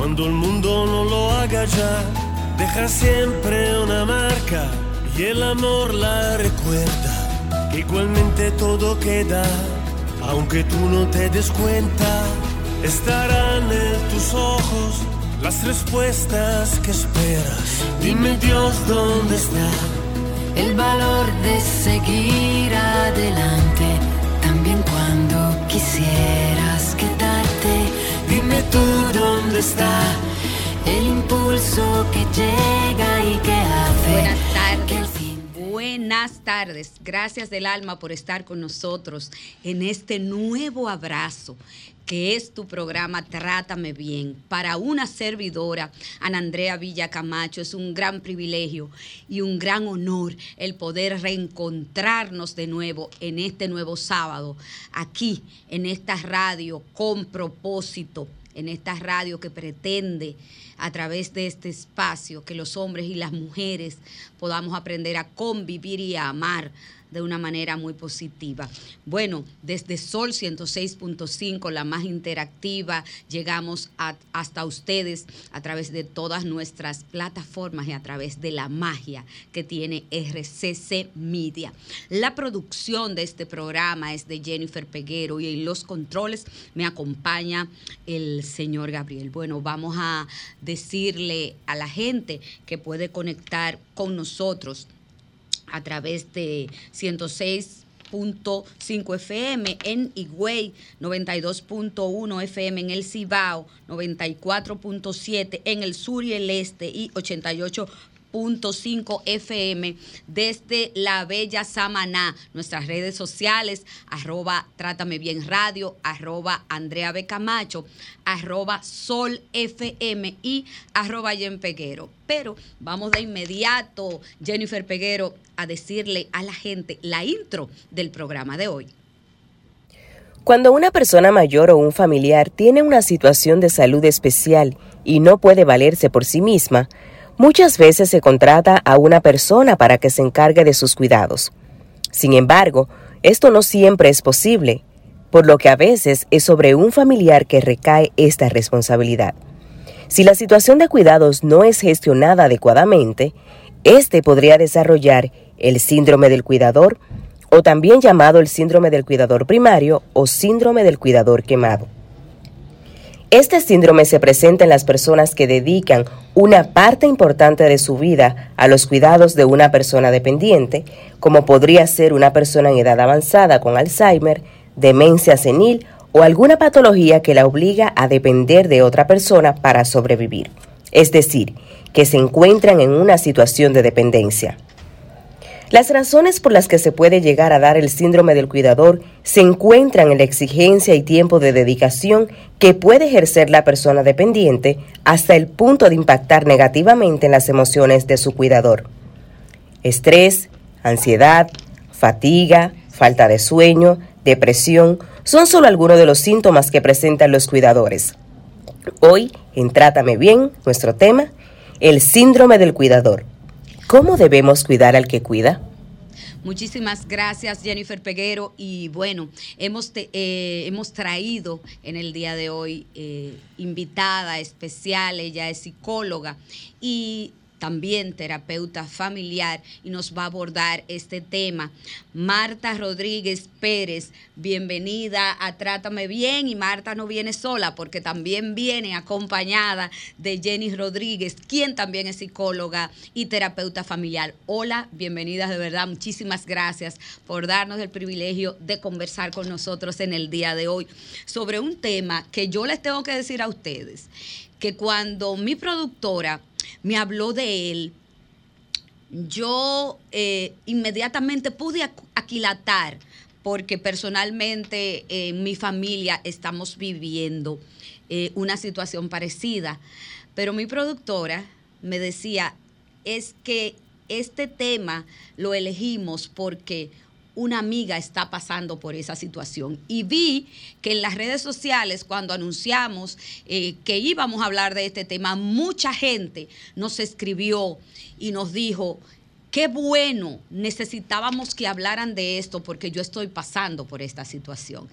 Cuando el mundo no lo haga ya, deja siempre una marca y el amor la recuerda. Que igualmente todo queda, aunque tú no te des cuenta, estarán en tus ojos las respuestas que esperas. Dime Dios dónde está el valor de seguir adelante, también cuando quedarte. Dime tú dónde está el impulso que llega y que hace. Buenas tardes. Buenas tardes. Gracias del alma por estar con nosotros en este nuevo abrazo que es tu programa Trátame Bien. Para una servidora, Ana Andrea Villa Camacho, es un gran privilegio y un gran honor el poder reencontrarnos de nuevo en este nuevo sábado, aquí en esta radio con propósito, en esta radio que pretende a través de este espacio que los hombres y las mujeres podamos aprender a convivir y a amar de una manera muy positiva. Bueno, desde Sol 106.5, la más interactiva, llegamos hasta ustedes a través de todas nuestras plataformas y a través de la magia que tiene RCC Media. La producción de este programa es de Jennifer Peguero y en los controles me acompaña el señor Gabriel. Bueno, vamos a decirle a la gente que puede conectar con nosotros a través de 106.5 FM en Higüey, 92.1 FM en el Cibao, 94.7 en el sur y el este y 88 cinco FM desde la Bella Samaná. Nuestras redes sociales, arroba Trátame Bien Radio, arroba Andrea B. Camacho, arroba Sol FM y arroba Jen Peguero. Pero vamos de inmediato, Jennifer Peguero, a decirle a la gente la intro del programa de hoy. Cuando una persona mayor o un familiar tiene una situación de salud especial y no puede valerse por sí misma, Muchas veces se contrata a una persona para que se encargue de sus cuidados. Sin embargo, esto no siempre es posible, por lo que a veces es sobre un familiar que recae esta responsabilidad. Si la situación de cuidados no es gestionada adecuadamente, este podría desarrollar el síndrome del cuidador o también llamado el síndrome del cuidador primario o síndrome del cuidador quemado. Este síndrome se presenta en las personas que dedican una parte importante de su vida a los cuidados de una persona dependiente, como podría ser una persona en edad avanzada con Alzheimer, demencia senil o alguna patología que la obliga a depender de otra persona para sobrevivir, es decir, que se encuentran en una situación de dependencia. Las razones por las que se puede llegar a dar el síndrome del cuidador se encuentran en la exigencia y tiempo de dedicación que puede ejercer la persona dependiente hasta el punto de impactar negativamente en las emociones de su cuidador. Estrés, ansiedad, fatiga, falta de sueño, depresión son solo algunos de los síntomas que presentan los cuidadores. Hoy, en Trátame Bien, nuestro tema, el síndrome del cuidador. ¿Cómo debemos cuidar al que cuida? Muchísimas gracias, Jennifer Peguero. Y bueno, hemos, eh, hemos traído en el día de hoy eh, invitada especial, ella es psicóloga. Y también terapeuta familiar, y nos va a abordar este tema. Marta Rodríguez Pérez, bienvenida a Trátame Bien, y Marta no viene sola porque también viene acompañada de Jenny Rodríguez, quien también es psicóloga y terapeuta familiar. Hola, bienvenidas de verdad, muchísimas gracias por darnos el privilegio de conversar con nosotros en el día de hoy sobre un tema que yo les tengo que decir a ustedes, que cuando mi productora me habló de él, yo eh, inmediatamente pude aquilatar, porque personalmente en mi familia estamos viviendo eh, una situación parecida. Pero mi productora me decía, es que este tema lo elegimos porque una amiga está pasando por esa situación. Y vi que en las redes sociales, cuando anunciamos eh, que íbamos a hablar de este tema, mucha gente nos escribió y nos dijo, qué bueno, necesitábamos que hablaran de esto porque yo estoy pasando por esta situación.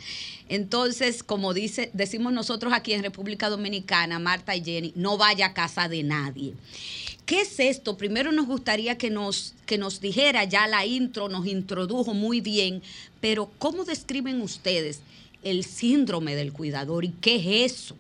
Entonces, como dice, decimos nosotros aquí en República Dominicana, Marta y Jenny, no vaya a casa de nadie. ¿Qué es esto? Primero nos gustaría que nos, que nos dijera, ya la intro nos introdujo muy bien, pero ¿cómo describen ustedes el síndrome del cuidador y qué es eso?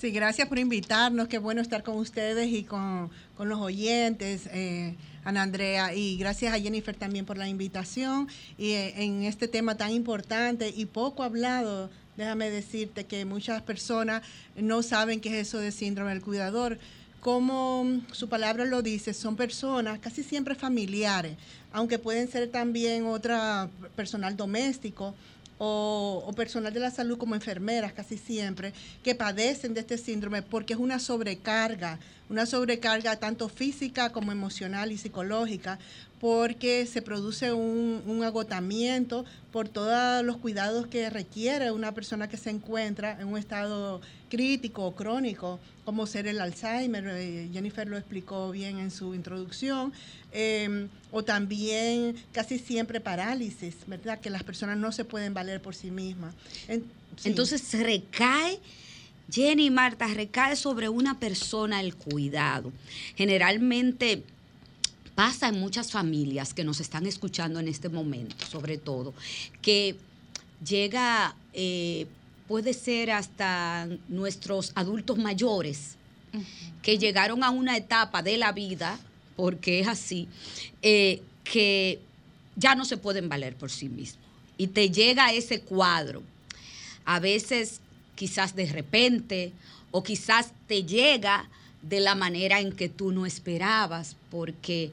Sí, gracias por invitarnos, qué bueno estar con ustedes y con, los oyentes. Eh, Ana Andrea, y gracias a Jennifer también por la invitación y eh, en este tema tan importante y poco hablado. Déjame decirte que muchas personas no saben qué es eso de síndrome del cuidador. Como su palabra lo dice, son personas casi siempre familiares, aunque pueden ser también otra personal doméstico o, personal de la salud como enfermeras casi siempre, que padecen de este síndrome porque es una sobrecarga, una sobrecarga tanto física como emocional y psicológica, porque se produce un, agotamiento por todos los cuidados que requiere una persona que se encuentra en un estado crítico o crónico, como ser el Alzheimer, eh, Jennifer lo explicó bien en su introducción, em, o también casi siempre parálisis, ¿verdad? Que las personas no se pueden valer por sí mismas. Entonces recae... Jenny Marta, recae sobre una persona el cuidado. Generalmente pasa en muchas familias que nos están escuchando en este momento, sobre todo, que llega, eh, puede ser hasta nuestros adultos mayores, que llegaron a una etapa de la vida, porque es así, eh, que ya no se pueden valer por sí mismos. Y te llega ese cuadro, a veces quizás de repente, o quizás te llega de la manera en que tú no esperabas, porque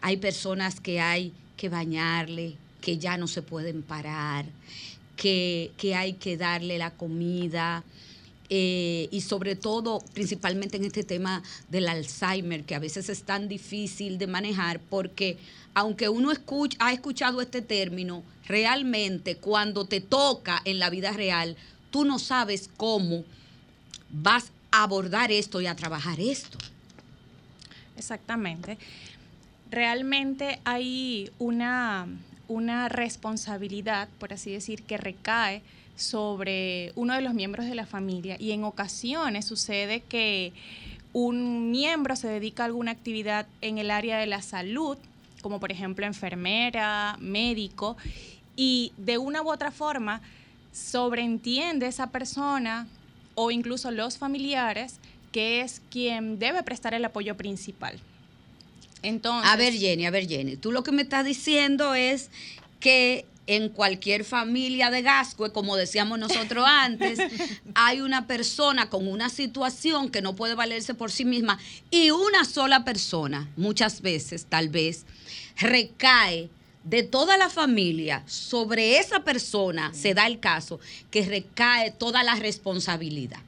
hay personas que hay que bañarle, que ya no se pueden parar, que, hay que darle la comida. Eh, y sobre todo, principalmente en este tema del Alzheimer, que a veces es tan difícil de manejar, porque aunque uno ha escuchado este término, realmente cuando te toca en la vida real, tú no sabes cómo vas abordar esto y a trabajar esto. Exactamente. Realmente hay una, una responsabilidad, por así decir, que recae sobre uno de los miembros de la familia y en ocasiones sucede que un miembro se dedica a alguna actividad en el área de la salud, como por ejemplo enfermera, médico, y de una u otra forma sobreentiende esa persona o incluso los familiares, que es quien debe prestar el apoyo principal. Entonces, a ver, Jenny, a ver, Jenny, tú lo que me estás diciendo es que en cualquier familia de Gascue, como decíamos nosotros antes, hay una persona con una situación que no puede valerse por sí misma y una sola persona, muchas veces, tal vez, recae de toda la familia sobre esa persona, se da el caso, que recae toda la responsabilidad.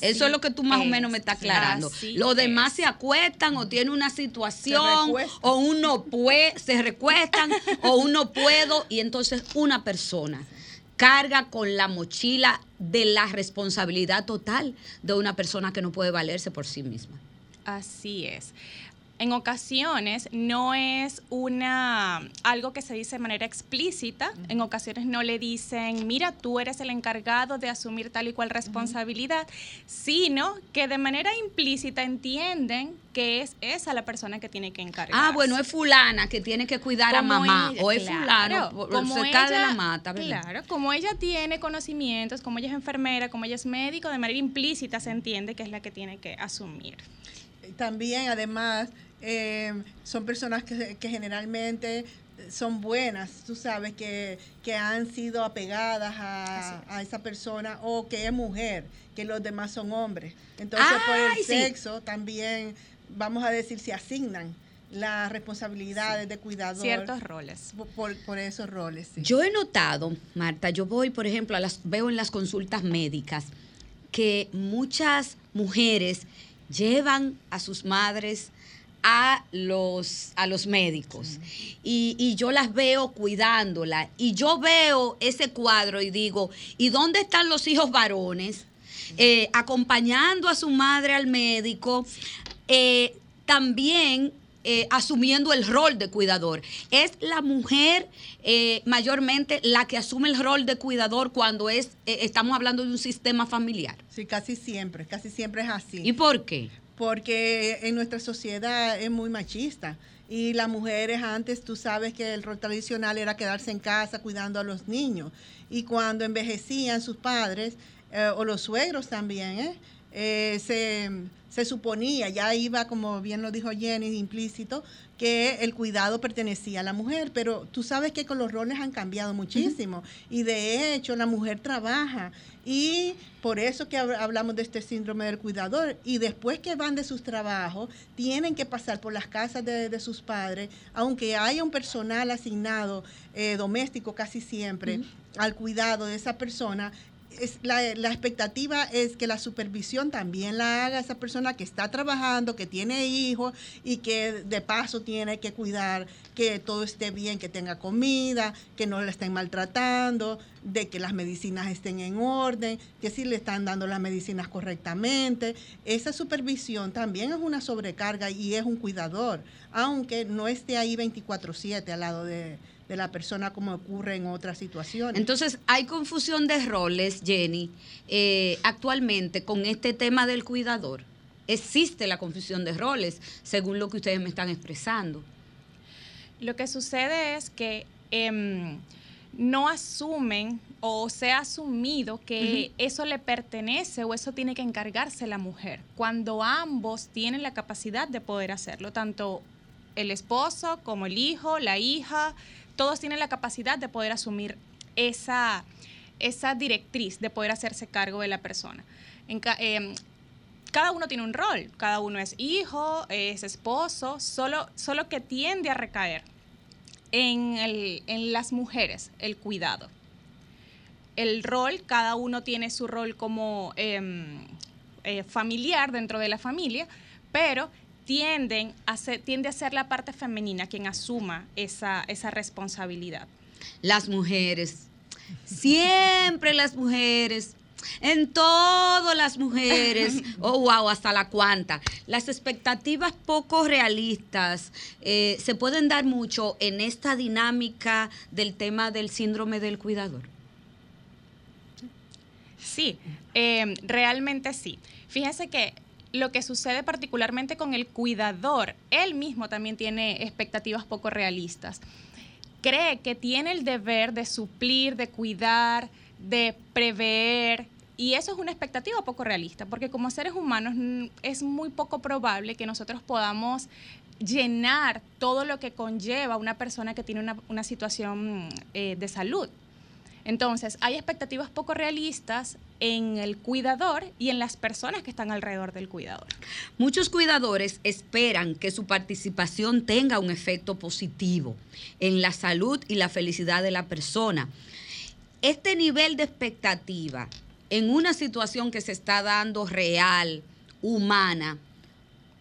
Eso es lo que tú más o menos me estás aclarando. Los demás se acuestan o tienen una situación o uno puede, se recuestan o uno puedo y entonces una persona carga con la mochila de la responsabilidad total de una persona que no puede valerse por sí misma. Así es en ocasiones no es una algo que se dice de manera explícita, en ocasiones no le dicen, mira, tú eres el encargado de asumir tal y cual responsabilidad, sino que de manera implícita entienden que es esa la persona que tiene que encargar. Ah, bueno, es fulana que tiene que cuidar a mamá, o es fulano como cerca de la mata, Claro, como ella tiene conocimientos, como ella es enfermera, como ella es médico, de manera implícita se entiende que es la que tiene que asumir. También, además, eh, son personas que, generalmente son buenas, tú sabes, que, han sido apegadas a, esa persona o que es mujer, que los demás son hombres. Entonces, por el sexo también, vamos a decir, se asignan las responsabilidades de cuidador. Ciertos roles. Por, esos roles. Yo he notado, Marta, yo voy, por ejemplo, a las, veo en las consultas médicas que muchas mujeres llevan a sus madres a los, a los médicos y, yo las veo cuidándola y yo veo ese cuadro y digo, ¿y dónde están los hijos varones? Eh, acompañando a su madre al médico, eh, también eh, asumiendo el rol de cuidador. Es la mujer eh, mayormente la que asume el rol de cuidador cuando es eh, estamos hablando de un sistema familiar. Sí, casi siempre, casi siempre es así. ¿Y por qué? Porque en nuestra sociedad es muy machista. Y las mujeres antes, tú sabes que el rol tradicional era quedarse en casa cuidando a los niños. Y cuando envejecían sus padres, o los suegros también, se, se suponía, ya iba, como bien lo dijo Jenny, implícito, que el cuidado pertenecía a la mujer, pero tú sabes que con los roles han cambiado muchísimo. Y de hecho la mujer trabaja. Y por eso que hablamos de este síndrome del cuidador. Y después que van de sus trabajos tienen que pasar por las casas de, sus padres, aunque haya un personal asignado eh, doméstico casi siempre al cuidado de esa persona, la, expectativa es que la supervisión también la haga esa persona que está trabajando, que tiene hijos y que de paso tiene que cuidar que todo esté bien, que tenga comida, que no le estén maltratando, de que las medicinas estén en orden, que si le están dando las medicinas correctamente. Esa supervisión también es una sobrecarga y es un cuidador, aunque no esté ahí 24/7 al lado de de la persona como ocurre en otras situaciones. Entonces, hay confusión de roles, Jenny, eh, actualmente con este tema del cuidador. Existe la confusión de roles, según lo que ustedes me están expresando. Lo que sucede es que em, no asumen o se ha asumido que eso le pertenece o eso tiene que encargarse la mujer, cuando ambos tienen la capacidad de poder hacerlo, tanto el esposo como el hijo, la hija, todos tienen la capacidad de poder asumir esa, esa directriz, de poder hacerse cargo de la persona. Em, cada uno tiene un rol, cada uno es hijo, es esposo, solo, solo que tiende a recaer en, en las mujeres el cuidado. El rol, cada uno tiene su rol como em, eh, familiar dentro de la familia, pero tienden a ser, tiende a ser la parte femenina quien asuma esa, esa responsabilidad. Las mujeres, siempre las mujeres, en todas las mujeres, oh wow, hasta la cuanta. Las expectativas poco realistas eh, se pueden dar mucho en esta dinámica del tema del síndrome del cuidador. Sí, eh, realmente sí. Fíjese que lo que sucede particularmente con el cuidador, él mismo también tiene expectativas poco realistas. Cree que tiene el deber de suplir, de cuidar, de prever, y eso es una expectativa poco realista, porque como seres humanos es muy poco probable que nosotros podamos llenar todo lo que conlleva una persona que tiene una, situación eh, de salud. Entonces, hay expectativas poco realistas en el cuidador y en las personas que están alrededor del cuidador. Muchos cuidadores esperan que su participación tenga un efecto positivo en la salud y la felicidad de la persona. Este nivel de expectativa en una situación que se está dando real, humana,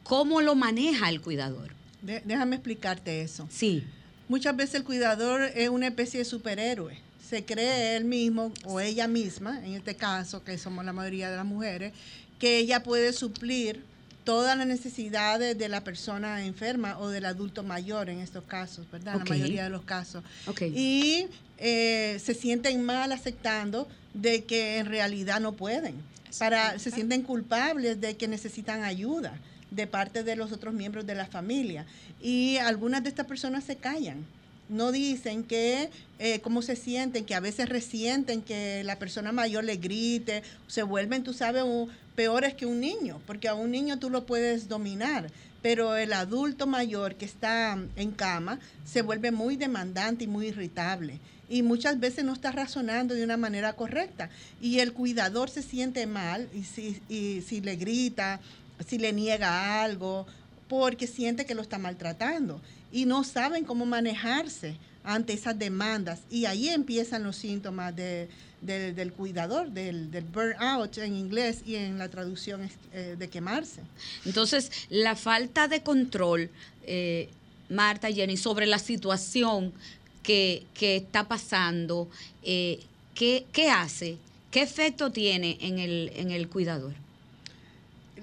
¿cómo lo maneja el cuidador? déjame explicarte eso. Sí. Muchas veces el cuidador es una especie de superhéroe se cree él mismo o ella misma, en este caso, que somos la mayoría de las mujeres, que ella puede suplir todas las necesidades de la persona enferma o del adulto mayor en estos casos, ¿verdad? La mayoría de los casos. Y eh, se sienten mal aceptando de que en realidad no pueden. Para, se sienten culpables de que necesitan ayuda de parte de los otros miembros de la familia. Y algunas de estas personas se callan no dicen que eh, cómo se sienten, que a veces resienten que la persona mayor le grite, se vuelven, tú sabes, peores que un niño, porque a un niño tú lo puedes dominar, pero el adulto mayor que está en cama se vuelve muy demandante y muy irritable y muchas veces no está razonando de una manera correcta y el cuidador se siente mal y si le grita, si le niega algo, porque siente que lo está maltratando y no saben cómo manejarse ante esas demandas. Y ahí empiezan los síntomas del cuidador, del, burnout en inglés y en la traducción eh, de quemarse. Entonces, la falta de control, eh, Marta y Jenny, sobre la situación que, está pasando, eh, ¿qué, hace? ¿Qué efecto tiene en el, en el cuidador?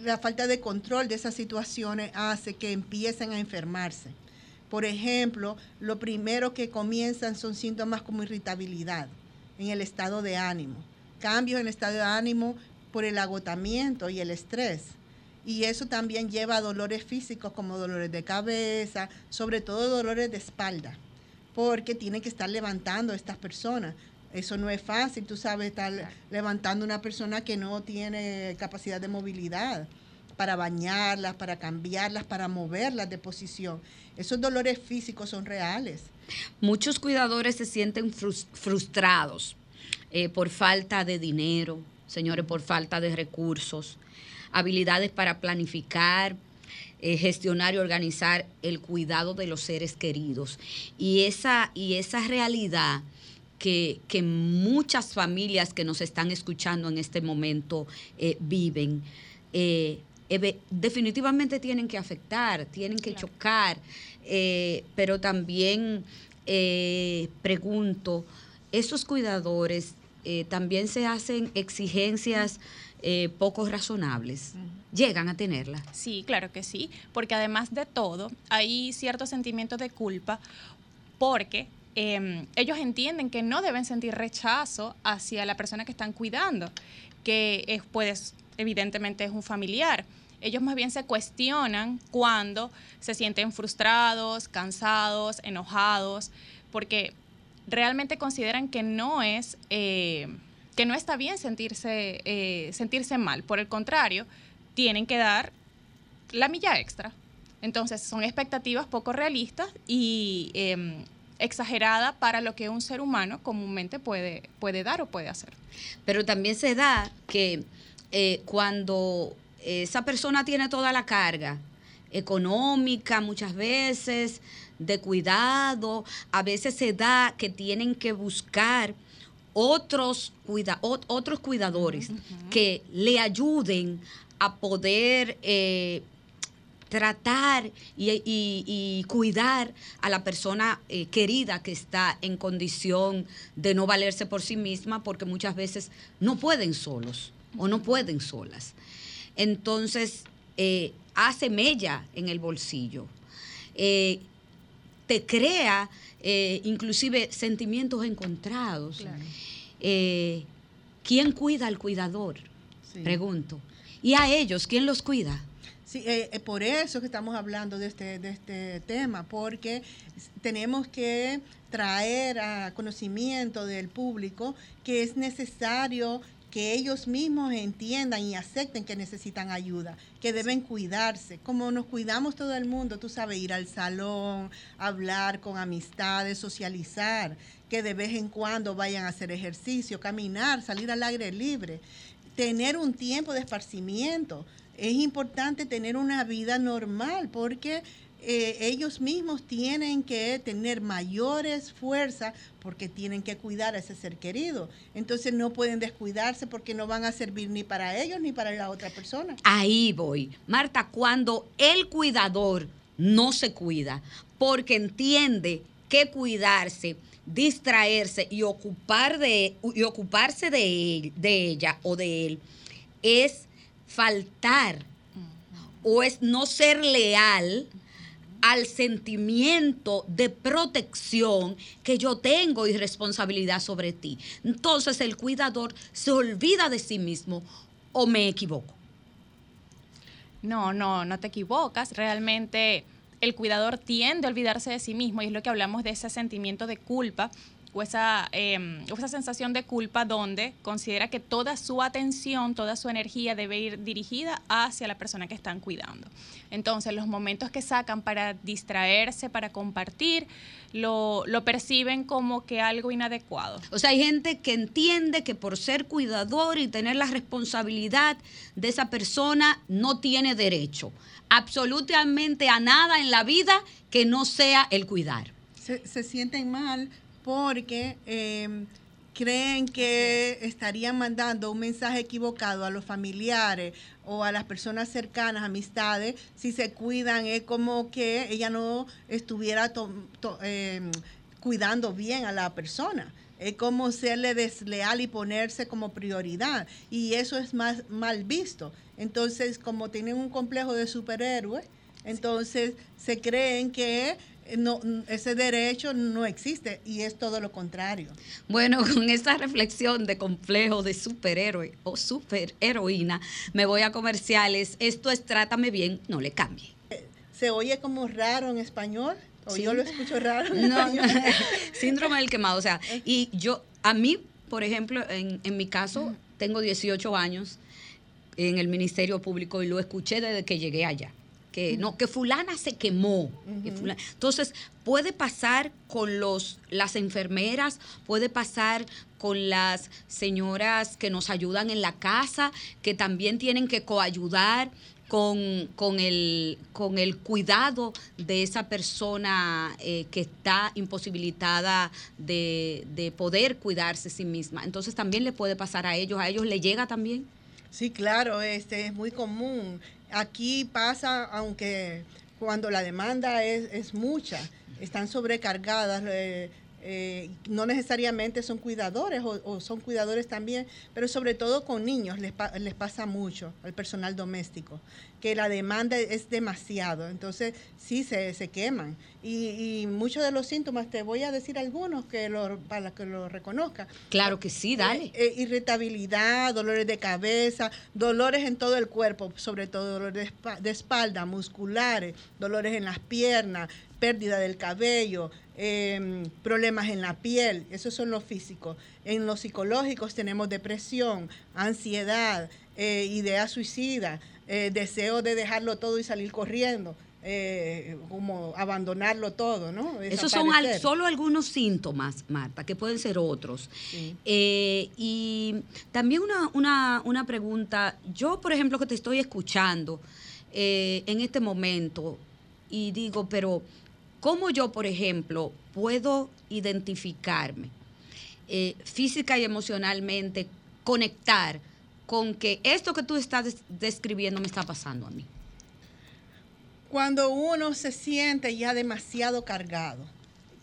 la falta de control de esas situaciones hace que empiecen a enfermarse. Por ejemplo, lo primero que comienzan son síntomas como irritabilidad en el estado de ánimo, cambios en el estado de ánimo por el agotamiento y el estrés. Y eso también lleva a dolores físicos como dolores de cabeza, sobre todo dolores de espalda, porque tienen que estar levantando a estas personas. Eso no es fácil, tú sabes, estar levantando una persona que no tiene capacidad de movilidad para bañarlas, para cambiarlas, para moverlas de posición. Esos dolores físicos son reales. Muchos cuidadores se sienten frustrados eh, por falta de dinero, señores, por falta de recursos, habilidades para planificar, eh, gestionar y organizar el cuidado de los seres queridos. Y esa, y esa realidad que, muchas familias que nos están escuchando en este momento eh, viven, definitivamente tienen que afectar, tienen que chocar, pero también pregunto, esos cuidadores también se hacen exigencias eh, poco razonables, llegan a tenerla. Sí, claro que sí, porque además de todo, hay cierto sentimiento de culpa porque em, ellos entienden que no deben sentir rechazo hacia la persona que están cuidando, que es, pues, evidentemente es un familiar. Ellos más bien se cuestionan cuando se sienten frustrados, cansados, enojados, porque realmente consideran que no es... Eh, que no está bien sentirse, eh, sentirse mal. Por el contrario, tienen que dar la milla extra. Entonces, son expectativas poco realistas y eh, exageradas para lo que un ser humano comúnmente puede, puede dar o puede hacer. Pero también se da que eh, cuando esa persona tiene toda la carga económica muchas veces, de cuidado, a veces se da que tienen que buscar otros, cuida, otros cuidadores que le ayuden a poder eh, tratar y, cuidar a la persona eh, querida que está en condición de no valerse por sí misma porque muchas veces no pueden solos o no pueden solas. Entonces, eh, hace mella en el bolsillo. te crea eh, inclusive sentimientos encontrados. Eh, ¿Quién cuida al cuidador? Pregunto. ¿Y a ellos quién los cuida? Sí, eh, por eso que estamos hablando de este, de este tema, porque tenemos que traer a conocimiento del público que es necesario que ellos mismos entiendan y acepten que necesitan ayuda, que deben cuidarse, como nos cuidamos todo el mundo, tú sabes, ir al salón, hablar con amistades, socializar, que de vez en cuando vayan a hacer ejercicio, caminar, salir al aire libre, tener un tiempo de esparcimiento. Es importante tener una vida normal porque eh, ellos mismos tienen que tener mayores fuerzas porque tienen que cuidar a ese ser querido. Entonces no pueden descuidarse porque no van a servir ni para ellos ni para la otra persona. Ahí voy. Marta, cuando el cuidador no se cuida porque entiende que cuidarse, distraerse y, ocupar de, y ocuparse de, de ella o de él es faltar o es no ser leal al sentimiento de protección que yo tengo y responsabilidad sobre ti. Entonces el cuidador se olvida de sí mismo o me equivoco. No, no, no te equivocas. Realmente el cuidador tiende a olvidarse de sí mismo y es lo que hablamos de ese sentimiento de culpa o esa, em, esa sensación de culpa donde considera que toda su atención, toda su energía debe ir dirigida hacia la persona que están cuidando. Entonces, los momentos que sacan para distraerse, para compartir, lo, lo perciben como que algo inadecuado. O sea, hay gente que entiende que por ser cuidador y tener la responsabilidad de esa persona no tiene derecho absolutamente a nada en la vida que no sea el cuidar. Se, se sienten mal porque em, creen que estarían mandando un mensaje equivocado a los familiares o a las personas cercanas, amistades, si se cuidan, es como que ella no estuviera em, cuidando bien a la persona. es como serle desleal y ponerse como prioridad. Y eso es más mal visto. Entonces, como tienen un complejo de superhéroe, entonces se creen que no, ese derecho no existe y es todo lo contrario. Bueno, con esa reflexión de complejo de superhéroe o superheroína, me voy a comerciales. Esto es Trátame bien, no le cambie. ¿Se oye como raro en español? O yo lo escucho raro. no, síndrome del quemado. O sea, y yo, a mí, por ejemplo, en, en mi caso, tengo 18 años en el Ministerio Público y lo escuché desde que llegué allá. Que no, que fulana se quemó. entonces, puede pasar con los, las enfermeras, puede pasar con las señoras que nos ayudan en la casa, que también tienen que coayudar con, el, con el cuidado de esa persona eh, que está imposibilitada de, poder cuidarse a sí misma. Entonces también le puede pasar a ellos, a ellos le llega también. Sí, claro, este es muy común. Aquí pasa, aunque cuando la demanda es, es mucha, están sobrecargadas. Eh, eh, no necesariamente son cuidadores o, son cuidadores también, pero sobre todo con niños les, les pasa mucho al personal doméstico, que la demanda es demasiado, entonces sí se, se queman. Y, muchos de los síntomas, te voy a decir algunos que lo, para que lo reconozca. Claro que sí, dale. Eh, eh, irritabilidad, dolores de cabeza, dolores en todo el cuerpo, sobre todo dolores de espalda, musculares, dolores en las piernas, pérdida del cabello, Em, problemas en la piel, esos son los físicos. En los psicológicos tenemos depresión, ansiedad, eh, idea suicida, eh, deseo de dejarlo todo y salir corriendo. Eh, como abandonarlo todo, ¿no? Esos son solo algunos síntomas, Marta, que pueden ser otros. y también una, una, una, pregunta, yo por ejemplo que te estoy escuchando en este momento y digo, pero ¿Cómo yo, por ejemplo, puedo identificarme eh, física y emocionalmente, conectar con que esto que tú estás describiendo me está pasando a mí? Cuando uno se siente ya demasiado cargado,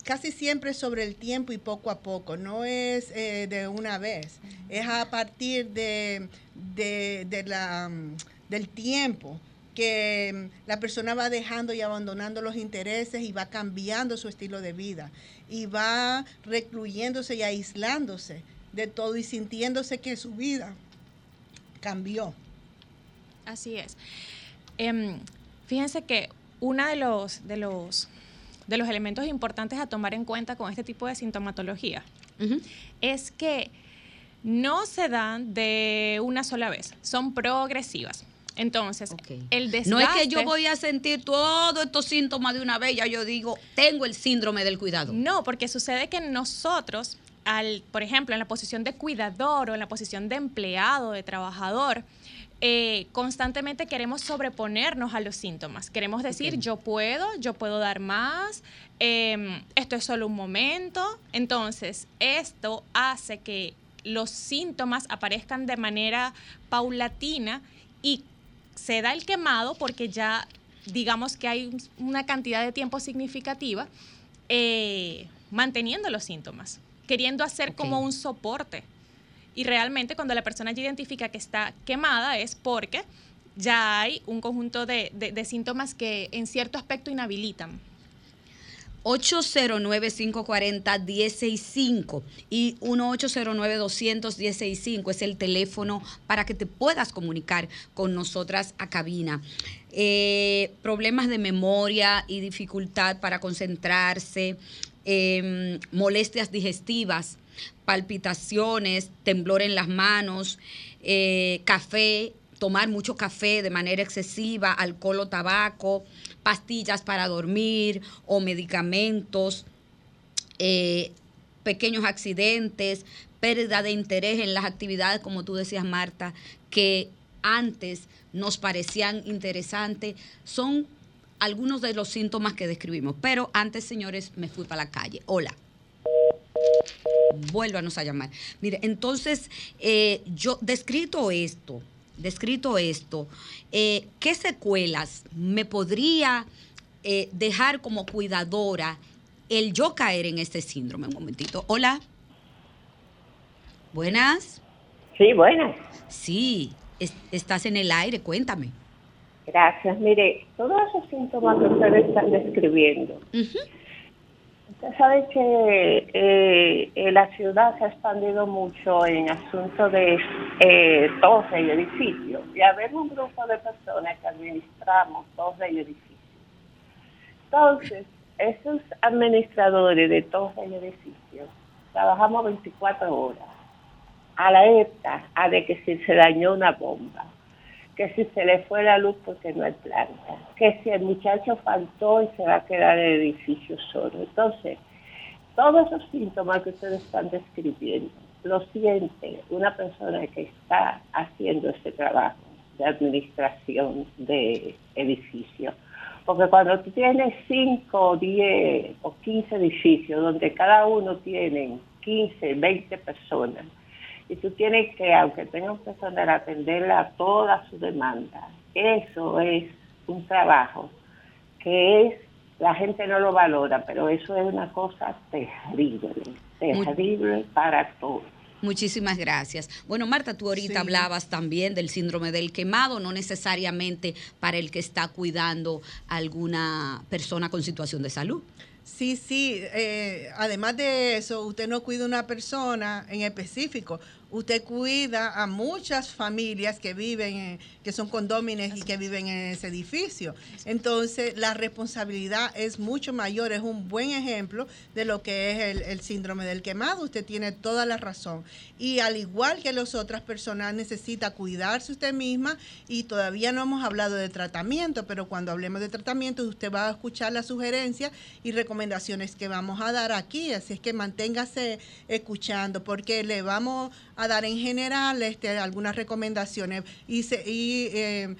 casi siempre sobre el tiempo y poco a poco, no es eh, de una vez, es a partir de, la, del tiempo que mm, la persona va dejando y abandonando los intereses y va cambiando su estilo de vida y va recluyéndose y aislándose de todo y sintiéndose que su vida cambió. Así es. Em, fíjense que uno de los, de, los, de los elementos importantes a tomar en cuenta con este tipo de sintomatología es que no se dan de una sola vez, son progresivas. Entonces, el desgaste... No es que yo voy a sentir todos estos síntomas de una vez, ya yo digo, tengo el síndrome del cuidado. No, porque sucede que nosotros, al, por ejemplo, en la posición de cuidador o en la posición de empleado, de trabajador, eh, constantemente queremos sobreponernos a los síntomas. Queremos decir, yo puedo, yo puedo dar más, em, esto es solo un momento. Entonces, esto hace que los síntomas aparezcan de manera paulatina y se da el quemado porque ya digamos que hay una cantidad de tiempo significativa eh, manteniendo los síntomas, queriendo hacer como un soporte. Y realmente cuando la persona ya identifica que está quemada es porque ya hay un conjunto de, de síntomas que en cierto aspecto inhabilitan. 809-540-165 y 1809-200-165 es el teléfono para que te puedas comunicar con nosotras a cabina. Eh, problemas de memoria y dificultad para concentrarse, em, molestias digestivas, palpitaciones, temblor en las manos, eh, café, tomar mucho café de manera excesiva, alcohol o tabaco, pastillas para dormir o medicamentos, eh, pequeños accidentes, pérdida de interés en las actividades, como tú decías, Marta, que antes nos parecían interesantes, son algunos de los síntomas que describimos. Pero antes, señores, me fui para la calle. Hola. Vuélvanos a llamar. Mire, entonces, eh, yo descrito esto, descrito esto, eh, ¿qué secuelas me podría eh, dejar como cuidadora el yo caer en este síndrome? Un momentito. Hola. Buenas. Sí, buenas. Sí, estás en el aire, cuéntame. Gracias. Mire, todos esos síntomas que ustedes están describiendo, sabe que eh, la ciudad se ha expandido mucho en asuntos de eh, torres y edificios. Y habemos un grupo de personas que administramos torres y edificios. Entonces, esos administradores de torres y edificios trabajamos 24 horas a la ETA, a de que si se dañó una bomba, que si se le fue la luz porque no hay planta, que si el muchacho faltó y se va a quedar el edificio solo. Entonces, todos esos síntomas que ustedes están describiendo, lo siente una persona que está haciendo este trabajo de administración de edificios. Porque cuando tú tienes 5, 10 o 15 edificios donde cada uno tiene 15, 20 personas, y tú tienes que, aunque tengas personal, atenderla a toda su demanda. Eso es un trabajo que es, la gente no lo valora, pero eso es una cosa terrible, terrible para todos. Muchísimas gracias. Bueno, Marta, tú ahorita hablabas también del síndrome del quemado, no necesariamente para el que está cuidando a alguna persona con situación de salud. Sí, sí. Eh, además de eso, usted no cuida a una persona en específico usted cuida a muchas familias que viven, que son condóminos y que viven en ese edificio. Entonces, la responsabilidad es mucho mayor, es un buen ejemplo de lo que es el, síndrome del quemado. Usted tiene toda la razón. Y al igual que las otras personas, necesita cuidarse usted misma y todavía no hemos hablado de tratamiento, pero cuando hablemos de tratamiento, usted va a escuchar las sugerencias y recomendaciones que vamos a dar aquí. Así es que manténgase escuchando porque le vamos a dar en general este, algunas recomendaciones y, eh,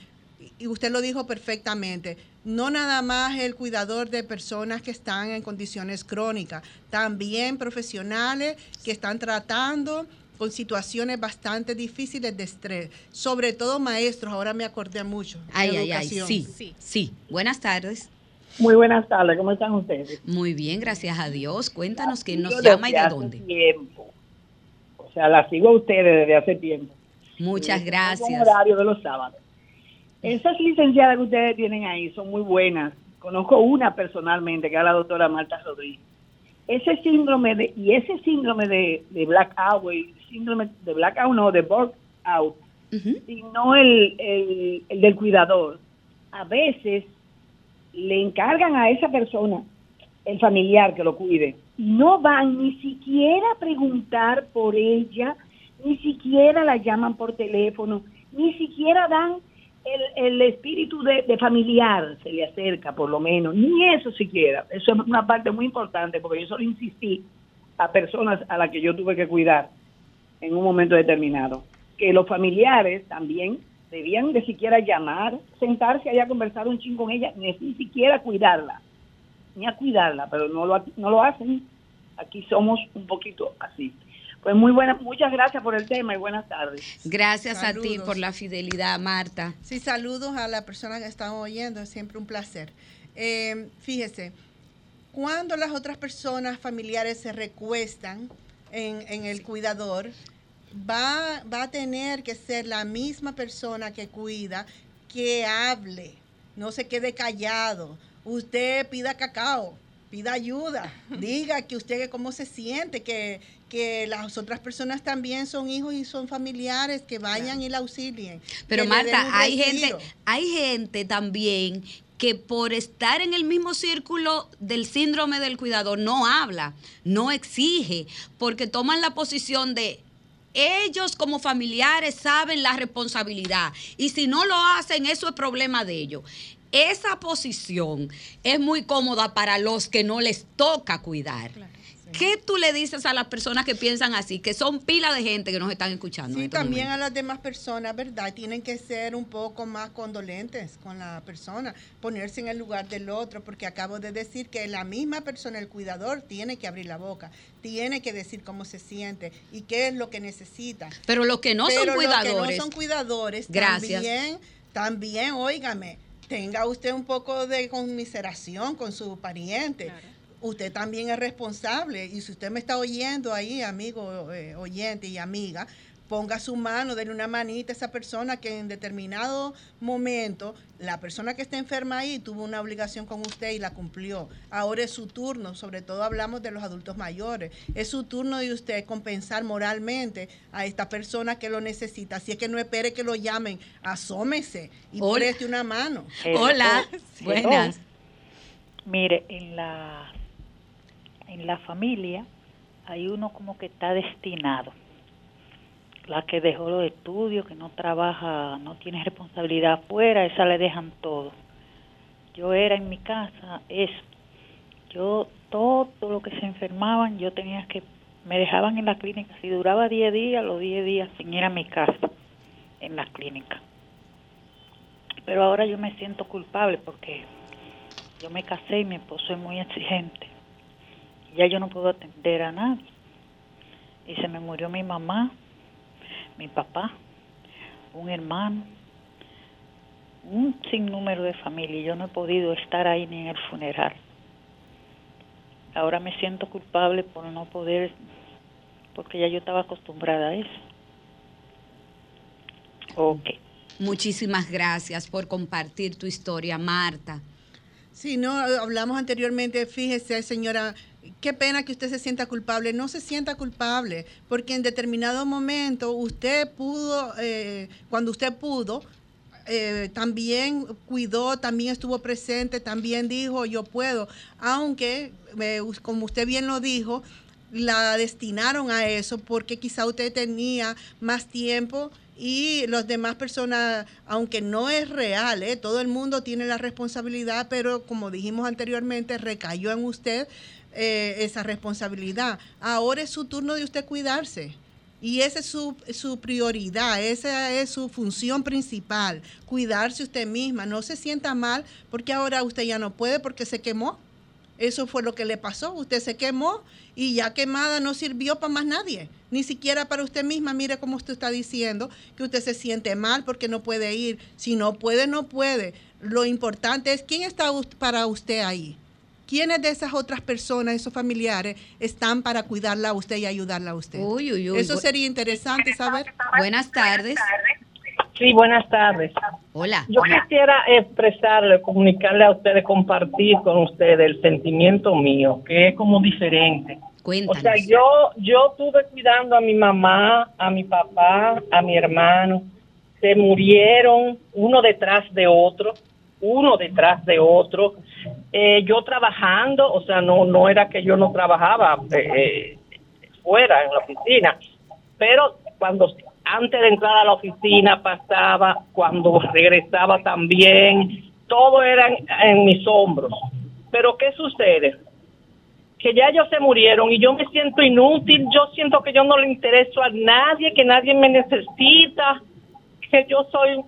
y, usted lo dijo perfectamente. No nada más el cuidador de personas que están en condiciones crónicas, también profesionales que están tratando con situaciones bastante difíciles de estrés, sobre todo maestros, ahora me acordé mucho. Ay, ay, ay, sí, sí, sí. Buenas tardes. Muy buenas tardes, ¿cómo están ustedes? Muy bien, gracias a Dios. Cuéntanos quién nos llama y de dónde. O sea, la sigo a ustedes desde hace tiempo. Muchas gracias. horario de los sábados. Esas licenciadas que ustedes tienen ahí son muy buenas. Conozco una personalmente, que es la doctora Marta Rodríguez. Ese síndrome de, y ese síndrome de, de blackout, síndrome de blackout no, de burnout, y no el, el, el del cuidador, a veces le encargan a esa persona, el familiar que lo cuide, no van ni siquiera a preguntar por ella, ni siquiera la llaman por teléfono, ni siquiera dan el, espíritu de, familiar, se le acerca por lo menos, ni eso siquiera. Eso es una parte muy importante porque yo solo insistí a personas a las que yo tuve que cuidar en un momento determinado, que los familiares también debían de siquiera llamar, sentarse allá a conversar un ching con ella, ni siquiera cuidarla ni a cuidarla, pero no lo, no lo hacen. Aquí somos un poquito así. Pues muy buenas, muchas gracias por el tema y buenas tardes. Gracias a ti por la fidelidad, Marta. Sí, saludos a la persona que están oyendo, es siempre un placer. Eh, fíjese, cuando las otras personas familiares se recuestan en, en el cuidador, va, va a tener que ser la misma persona que cuida que hable, no se quede callado, usted pida cacao, pida ayuda, diga que usted cómo se siente, que, que las otras personas también son hijos y son familiares, que vayan y la auxilien. Pero Marta, hay gente, hay gente también que por estar en el mismo círculo del síndrome del cuidador no habla, no exige, porque toman la posición de ellos como familiares saben la responsabilidad y si no lo hacen, eso es problema de ellos esa posición es muy cómoda para los que no les toca cuidar. ¿Qué tú le dices a las personas que piensan así, que son pila de gente que nos están escuchando? Sí, también a las demás personas, ¿verdad? Tienen que ser un poco más condolentes con la persona, ponerse en el lugar del otro, porque acabo de decir que la misma persona, el cuidador, tiene que abrir la boca, tiene que decir cómo se siente y qué es lo que necesita. Pero los que no son cuidadores. Los que no son cuidadores, gracias. también, también, óigame tenga usted un poco de conmiseración con su pariente. usted también es responsable. Y si usted me está oyendo ahí, amigo, eh, oyente y amiga, ponga su mano, denle una manita a esa persona que en determinado momento, la persona que está enferma ahí tuvo una obligación con usted y la cumplió. Ahora es su turno, sobre todo hablamos de los adultos mayores, es su turno de usted compensar moralmente a esta persona que lo necesita. Así es que no espere que lo llamen, asómese y preste una mano. Hola, buenas. Mire, en la, en la familia hay uno como que está destinado la que dejó los estudios, que no trabaja, no tiene responsabilidad afuera, esa le dejan todo. Yo era en mi casa eso. Yo todo lo que se enfermaban, yo tenía que, me dejaban en la clínica. Si duraba 10 días, los 10 días sin ir a mi casa, en la clínica. Pero ahora yo me siento culpable porque yo me casé y mi esposo es muy exigente. ya yo no puedo atender a nadie. Y se me murió mi mamá mi papá, un hermano, un sinnúmero de familia. Yo no he podido estar ahí ni en el funeral. Ahora me siento culpable por no poder, porque ya yo estaba acostumbrada a eso. Ok. Muchísimas gracias por compartir tu historia, Marta. Sí, no, hablamos anteriormente, fíjese, señora, qué pena que usted se sienta culpable. No se sienta culpable, porque en determinado momento usted pudo, eh, cuando usted pudo, eh, también cuidó, también estuvo presente, también dijo yo puedo, aunque, eh, como usted bien lo dijo, la destinaron a eso porque quizá usted tenía más tiempo y las demás personas, aunque no es real, todo el mundo tiene la responsabilidad, pero como dijimos anteriormente, recayó en usted eh, esa responsabilidad. Ahora es su turno de usted cuidarse. Y esa es su, su, prioridad, esa es su función principal, cuidarse usted misma. No se sienta mal porque ahora usted ya no puede porque se quemó. Eso fue lo que le pasó. Usted se quemó y ya quemada no sirvió para más nadie, ni siquiera para usted misma. Mire cómo usted está diciendo que usted se siente mal porque no puede ir. Si no puede, no puede. Lo importante es quién está para usted ahí. ¿Quiénes de esas otras personas, esos familiares, están para cuidarla a usted y ayudarla a usted? Uy, uy, uy. Eso sería interesante saber. Buenas tardes. Sí, buenas tardes. Hola. Yo quisiera expresarle, comunicarle a ustedes, compartir con ustedes el sentimiento mío, que es como diferente. Cuéntanos. O sea, yo, yo estuve cuidando a mi mamá, a mi papá, a mi hermano. Se murieron uno detrás de otro uno detrás de otro. Eh, yo trabajando, o sea, no, no era que yo no trabajaba eh, fuera en la oficina, pero cuando antes de entrar a la oficina pasaba, cuando regresaba también, todo era en, mis hombros. Pero ¿qué sucede? Que ya ellos se murieron y yo me siento inútil, yo siento que yo no le intereso a nadie, que nadie me necesita, que yo soy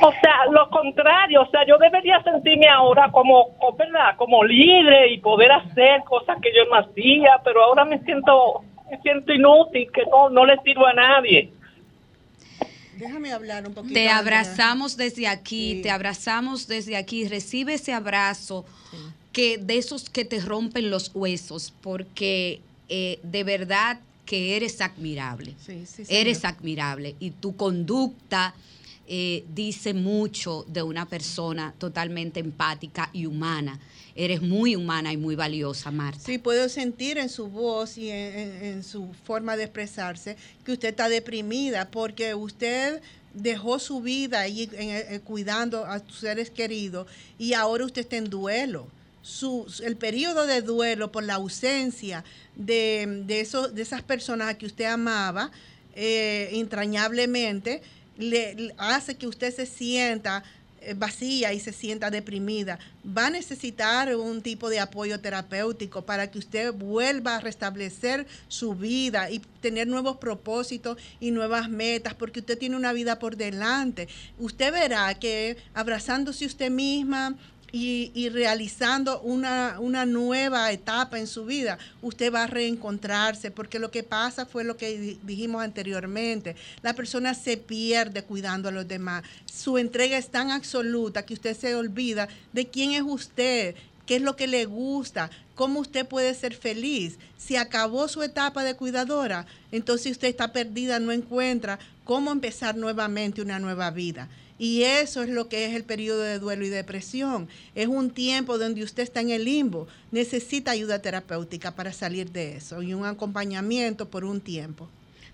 o sea, lo contrario, o sea, yo debería sentirme ahora como, ¿verdad? Como libre y poder hacer cosas que yo no hacía, pero ahora me siento, me siento inútil, que no, no le sirvo a nadie. Déjame hablar un poquito. Te abrazamos desde aquí, te abrazamos desde aquí, recibe ese abrazo que de esos que te rompen los huesos, porque eh, de verdad que eres admirable. eres admirable y tu conducta eh, dice mucho de una persona totalmente empática y humana. Eres muy humana y muy valiosa, Marta. Sí, puedo sentir en su voz y en, su forma de expresarse que usted está deprimida porque usted dejó su vida ahí cuidando a sus seres queridos y ahora usted está en duelo su, el periodo de duelo por la ausencia de, de, de esas personas que usted amaba eh, entrañablemente, le, hace que usted se sienta eh, vacía y se sienta deprimida, va a necesitar un tipo de apoyo terapéutico para que usted vuelva a restablecer su vida y tener nuevos propósitos y nuevas metas, porque usted tiene una vida por delante. Usted verá que abrazándose usted misma, y, realizando una, una, nueva etapa en su vida, usted va a reencontrarse, porque lo que pasa fue lo que dijimos anteriormente, la persona se pierde cuidando a los demás, su entrega es tan absoluta que usted se olvida de quién es usted, qué es lo que le gusta, cómo usted puede ser feliz. Si acabó su etapa de cuidadora, entonces usted está perdida, no encuentra cómo empezar nuevamente una nueva vida. Y eso es lo que es el periodo de duelo y depresión. Es un tiempo donde usted está en el limbo, necesita ayuda terapéutica para salir de eso y un acompañamiento por un tiempo.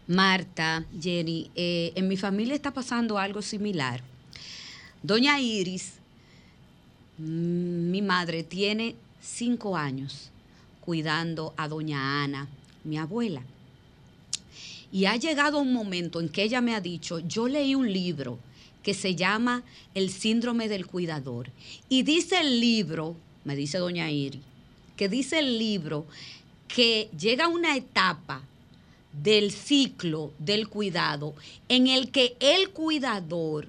Marta, Jenny, eh, en mi familia está pasando algo similar. Doña Iris, mm, mi madre, tiene cinco años cuidando a doña Ana, mi abuela. Y ha llegado un momento en que ella me ha dicho, yo leí un libro que se llama El síndrome del cuidador. Y dice el libro, me dice doña Iri, que dice el libro que llega una etapa del ciclo del cuidado en el que el cuidador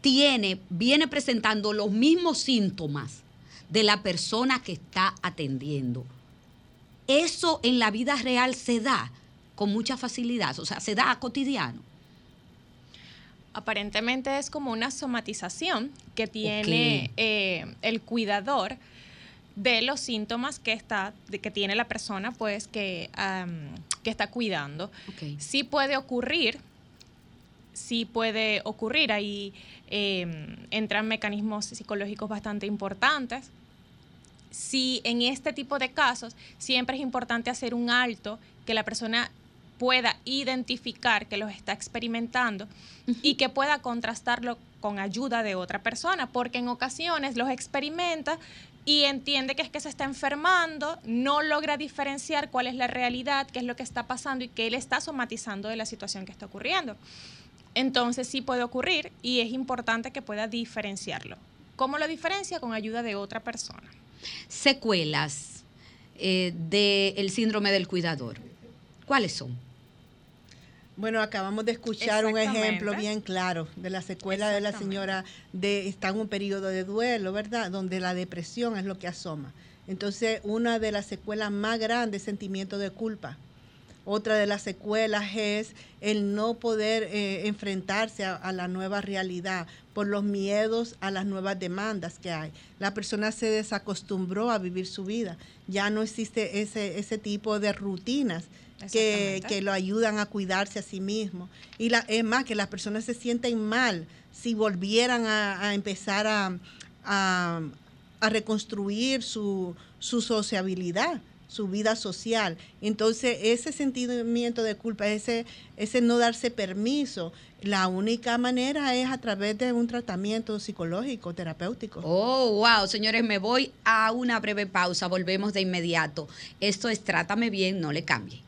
tiene, viene presentando los mismos síntomas de la persona que está atendiendo. Eso en la vida real se da con mucha facilidad, o sea, se da a cotidiano aparentemente es como una somatización que tiene eh, el cuidador de los síntomas que está que tiene la persona pues que, que está cuidando. Sí puede ocurrir sí puede ocurrir. Ahí em, entran mecanismos psicológicos bastante importantes. Sí en este tipo de casos siempre es importante hacer un alto que la persona pueda identificar que los está experimentando y que pueda contrastarlo con ayuda de otra persona, porque en ocasiones los experimenta y entiende que es que se está enfermando, no logra diferenciar cuál es la realidad, qué es lo que está pasando y que él está somatizando de la situación que está ocurriendo. Entonces sí puede ocurrir y es importante que pueda diferenciarlo. ¿Cómo lo diferencia? Con ayuda de otra persona. Secuelas eh, del síndrome del cuidador. ¿Cuáles son? Bueno, acabamos de escuchar un ejemplo bien claro de la secuela de la señora de está en un periodo de duelo, ¿verdad? Donde la depresión es lo que asoma. Entonces, una de las secuelas más grandes es sentimiento de culpa. Otra de las secuelas es el no poder eh, enfrentarse a, la nueva realidad por los miedos a las nuevas demandas que hay. La persona se desacostumbró a vivir su vida. Ya no existe ese, ese tipo de rutinas que, lo ayudan a cuidarse a sí mismo. Y la, es más, que las personas se sienten mal si volvieran a, empezar a, a, reconstruir su, su sociabilidad su vida social. Entonces, ese sentimiento de culpa, ese, ese no darse permiso, la única manera es a través de un tratamiento psicológico, terapéutico. Oh, wow, señores, me voy a una breve pausa, volvemos de inmediato. Esto es Trátame bien, no le cambie.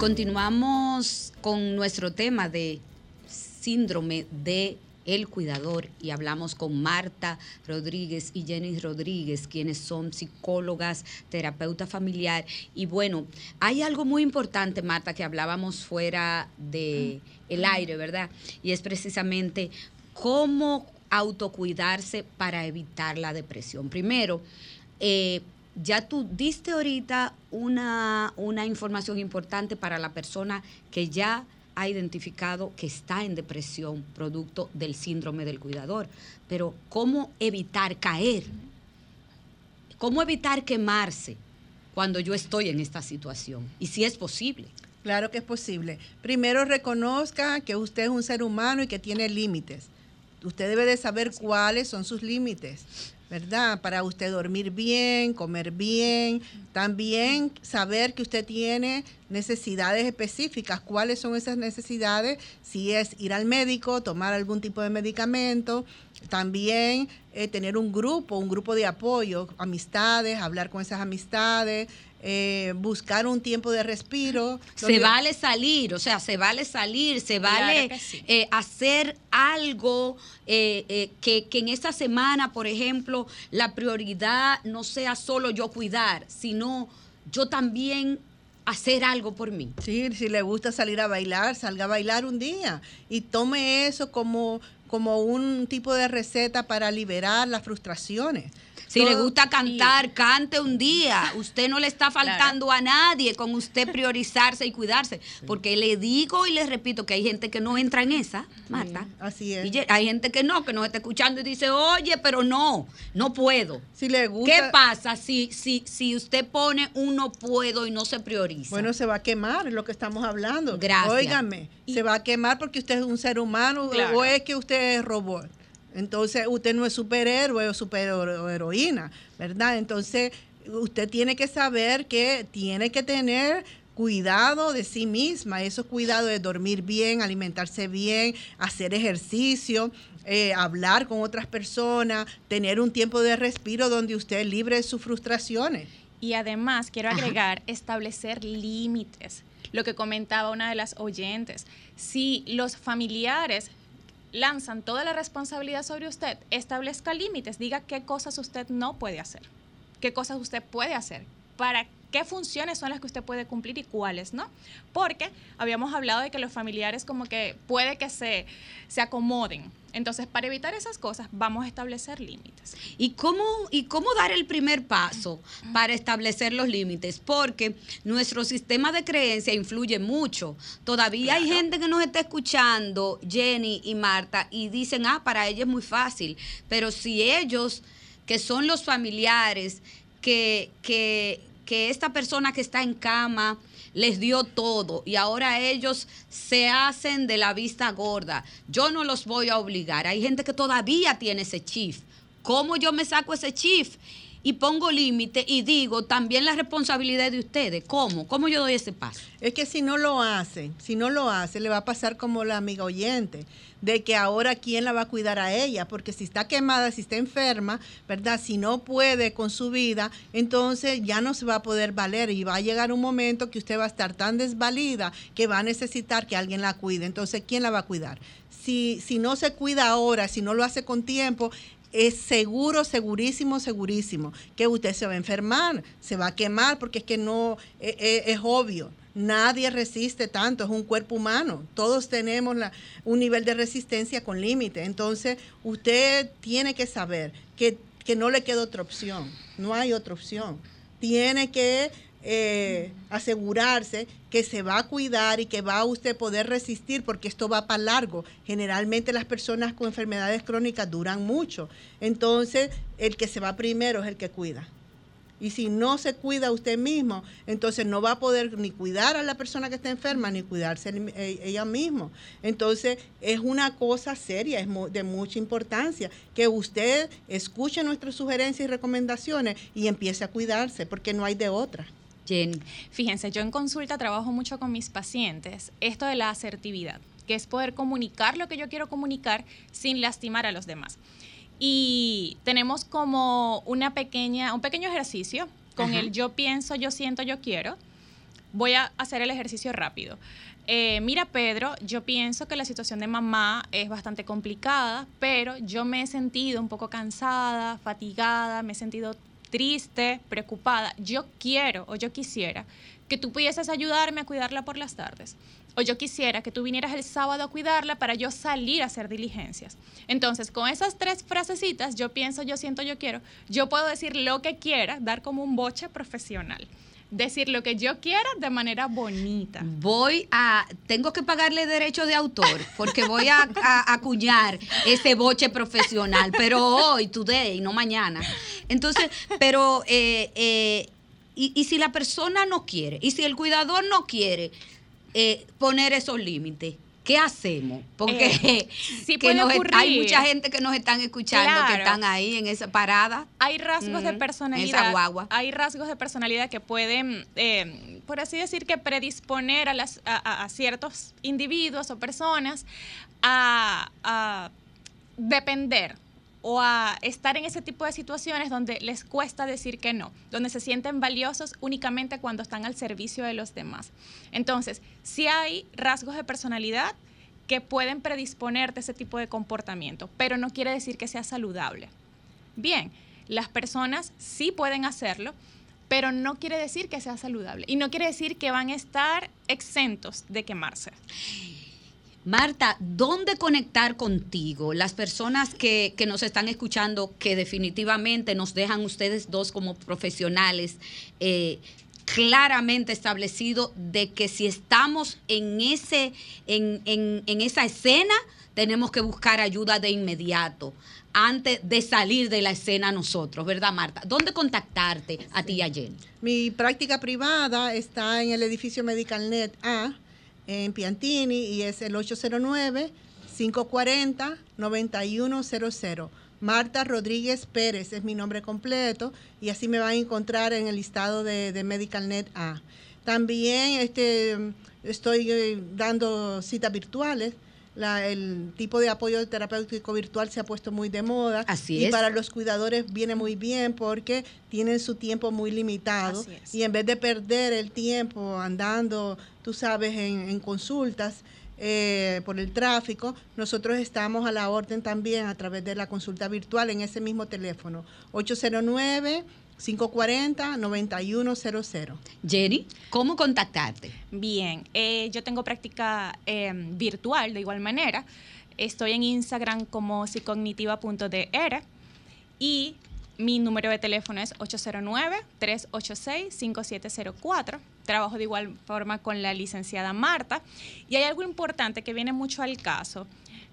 Continuamos con nuestro tema de síndrome de el cuidador y hablamos con Marta Rodríguez y Jenny Rodríguez, quienes son psicólogas, terapeuta familiar. Y bueno, hay algo muy importante, Marta, que hablábamos fuera de el aire, ¿verdad? Y es precisamente cómo autocuidarse para evitar la depresión. Primero, eh, ya tú diste ahorita una, una información importante para la persona que ya ha identificado que está en depresión producto del síndrome del cuidador. Pero ¿cómo evitar caer? ¿Cómo evitar quemarse cuando yo estoy en esta situación? Y si es posible. Claro que es posible. Primero reconozca que usted es un ser humano y que tiene límites. Usted debe de saber cuáles son sus límites. ¿Verdad? Para usted dormir bien, comer bien, también saber que usted tiene necesidades específicas. ¿Cuáles son esas necesidades? Si es ir al médico, tomar algún tipo de medicamento, También eh, tener un grupo, un grupo de apoyo, amistades, hablar con esas amistades, eh, buscar un tiempo de respiro. Se vale salir, o sea, se vale salir, se vale eh, hacer algo que, que en esta semana, por ejemplo, la prioridad no sea solo yo cuidar, sino yo también hacer algo por mí. Sí, si le gusta salir a bailar, salga a bailar un día y tome eso como, como un tipo de receta para liberar las frustraciones. Si le gusta cantar, cante un día. Usted no le está faltando a nadie con usted priorizarse y cuidarse. Porque le digo y le repito que hay gente que no entra en esa, Marta. así es. Y hay gente que no, que nos está escuchando y dice, oye, pero no, no puedo. Si le gusta. ¿Qué pasa si, si, si usted pone un no puedo y no se prioriza? Bueno, se va a quemar, es lo que estamos hablando. Gracias. Óigame, se va a quemar porque usted es un ser humano o es que usted es robot. Entonces, usted no es superhéroe o superheroína, ¿verdad? Entonces, usted tiene que saber que tiene que tener cuidado de sí misma, eso cuidado de dormir bien, alimentarse bien, hacer ejercicio, eh, hablar con otras personas, tener un tiempo de respiro donde usted libre de sus frustraciones. Y además quiero agregar, establecer límites. Lo que comentaba una de las oyentes, si los familiares lanzan toda la responsabilidad sobre usted, establezca límites, diga qué cosas usted no puede hacer, qué cosas usted puede hacer, para qué funciones son las que usted puede cumplir y cuáles no. Porque habíamos hablado de que los familiares como que puede que se, se acomoden. Entonces, para evitar esas cosas, vamos a establecer límites. ¿Y cómo, ¿Y cómo dar el primer paso para establecer los límites? Porque nuestro sistema de creencia influye mucho. Todavía hay gente que nos está escuchando, Jenny y Marta, y dicen, ah, para ella es muy fácil. Pero si ellos, que son los familiares, que, que, que esta persona que está en cama les dio todo y ahora ellos se hacen de la vista gorda. Yo no los voy a obligar. Hay gente que todavía tiene ese chief. ¿Cómo yo me saco ese chief? Y pongo límite y digo también la responsabilidad de ustedes. ¿Cómo? ¿Cómo yo doy ese paso? Es que si no lo hace, si no lo hace, le va a pasar como la amiga oyente, de que ahora quién la va a cuidar a ella, porque si está quemada, si está enferma, ¿verdad? Si no puede con su vida, entonces ya no se va a poder valer y va a llegar un momento que usted va a estar tan desvalida que va a necesitar que alguien la cuide. Entonces, ¿quién la va a cuidar? Si, si no se cuida ahora, si no lo hace con tiempo, es seguro, segurísimo, segurísimo que usted se va a enfermar, se va a quemar, porque es que no, e, e, es, obvio. Nadie resiste tanto, es un cuerpo humano. Todos tenemos un nivel de resistencia con límite. Entonces, usted tiene que saber que, que no le queda otra opción. No hay otra opción. Tiene que eh, asegurarse que se va a cuidar y que va a usted poder resistir porque esto va para largo. Generalmente las personas con enfermedades crónicas duran mucho. Entonces, el que se va primero es el que cuida. Y si no se cuida usted mismo, entonces no va a poder ni cuidar a la persona que está enferma, ni cuidarse eh, ella misma. Entonces es una cosa seria, es de mucha importancia que usted escuche nuestras sugerencias y recomendaciones y empiece a cuidarse, porque no hay de otra. Fíjense, yo en consulta trabajo mucho con mis pacientes esto de la asertividad, que es poder comunicar lo que yo quiero comunicar sin lastimar a los demás. Y tenemos como una pequeña, un pequeño ejercicio con el yo pienso, yo siento, yo quiero. Voy a hacer el ejercicio rápido. Eh, mira, Pedro, yo pienso que la situación de mamá es bastante complicada, pero yo me he sentido un poco cansada, fatigada, me he sentido triste, preocupada, yo quiero o yo quisiera que tú pudieses ayudarme a cuidarla por las tardes. O yo quisiera que tú vinieras el sábado a cuidarla para yo salir a hacer diligencias. Entonces, con esas tres frasecitas, yo pienso, yo siento, yo quiero, yo puedo decir lo que quiera, dar como un boche profesional decir lo que yo quiera de manera bonita. Voy a, tengo que pagarle derecho de autor porque voy a, acuñar ese boche profesional, pero hoy, today, no mañana. Entonces, pero, eh, eh, y, si la persona no quiere, y si el cuidador no quiere eh, poner esos límites, ¿qué hacemos? Porque eh, hay mucha gente que nos están escuchando que están ahí en esa parada. Hay rasgos de personalidad. Hay rasgos de personalidad que pueden, eh, por así decir, que predisponer a, las, a, ciertos individuos o personas a, depender o a estar en ese tipo de situaciones donde les cuesta decir que no, donde se sienten valiosos únicamente cuando están al servicio de los demás. Entonces, si hay rasgos de personalidad que pueden predisponerte a ese tipo de comportamiento, pero no quiere decir que sea saludable. Bien, las personas sí pueden hacerlo, pero no quiere decir que sea saludable y no quiere decir que van a estar exentos de quemarse. Marta, ¿dónde conectar contigo? Las personas que, nos están escuchando, que definitivamente nos dejan ustedes dos como profesionales, eh, claramente establecido de que si estamos en, ese, en, en esa escena, tenemos que buscar ayuda de inmediato antes de salir de la escena nosotros, ¿verdad, Marta? ¿Dónde contactarte a ti y a Jenny? Mi práctica privada está en el edificio MedicalNet A en Piantini y es el 809-540-9100. Marta Rodríguez Pérez es mi nombre completo y así me van a encontrar en el listado de, de MedicalNet A. También este, estoy eh, dando citas virtuales. El tipo de apoyo terapéutico virtual se ha puesto muy de moda. Así y para los cuidadores viene muy bien porque tienen su tiempo muy limitado. Y en vez de perder el tiempo andando tú sabes, en, consultas eh, por el tráfico, nosotros estamos a la orden también a través de la consulta virtual en ese mismo teléfono, 809. 540-9100. Jenny, ¿cómo contactarte? Bien, eh, yo tengo práctica em, virtual de igual manera. Estoy en Instagram como psicognitiva.dr y mi número de teléfono es 809-386-5704. Trabajo de igual forma con la licenciada Marta. Y hay algo importante que viene mucho al caso.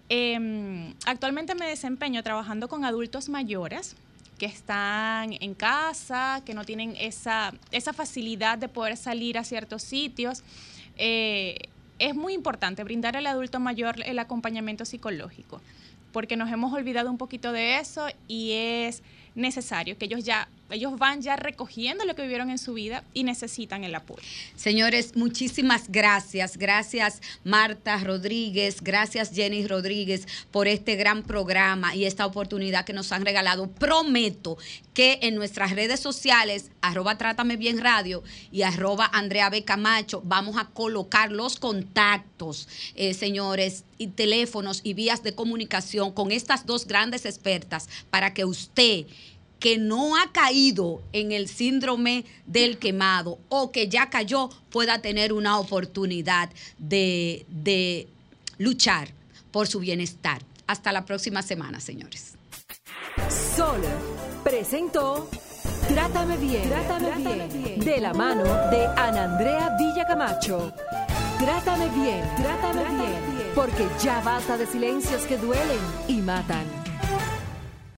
Em, actualmente me desempeño trabajando con adultos mayores que están en casa, que no tienen esa, esa facilidad de poder salir a ciertos sitios. Eh, es muy importante brindar al adulto mayor el acompañamiento psicológico, porque nos hemos olvidado un poquito de eso y es necesario, que ellos ya ellos van ya recogiendo lo que vivieron en su vida y necesitan el apoyo. Señores, muchísimas gracias. Gracias Marta Rodríguez, gracias Jenny Rodríguez por este gran programa y esta oportunidad que nos han regalado. Prometo que en nuestras redes sociales, arroba Trátame Bien Radio y arroba Andrea. Camacho, vamos a colocar los contactos, eh, señores, y teléfonos y vías de comunicación con estas dos grandes expertas para que usted que no ha caído en el síndrome del quemado o que ya cayó pueda tener una oportunidad de, de luchar por su bienestar. Hasta la próxima semana, señores. Sol presentó Trátame bien, Trátame, bien, de la mano de Ana Andrea Villacamacho. Trátame bien, Trátame bien, porque ya basta de silencios que duelen y matan.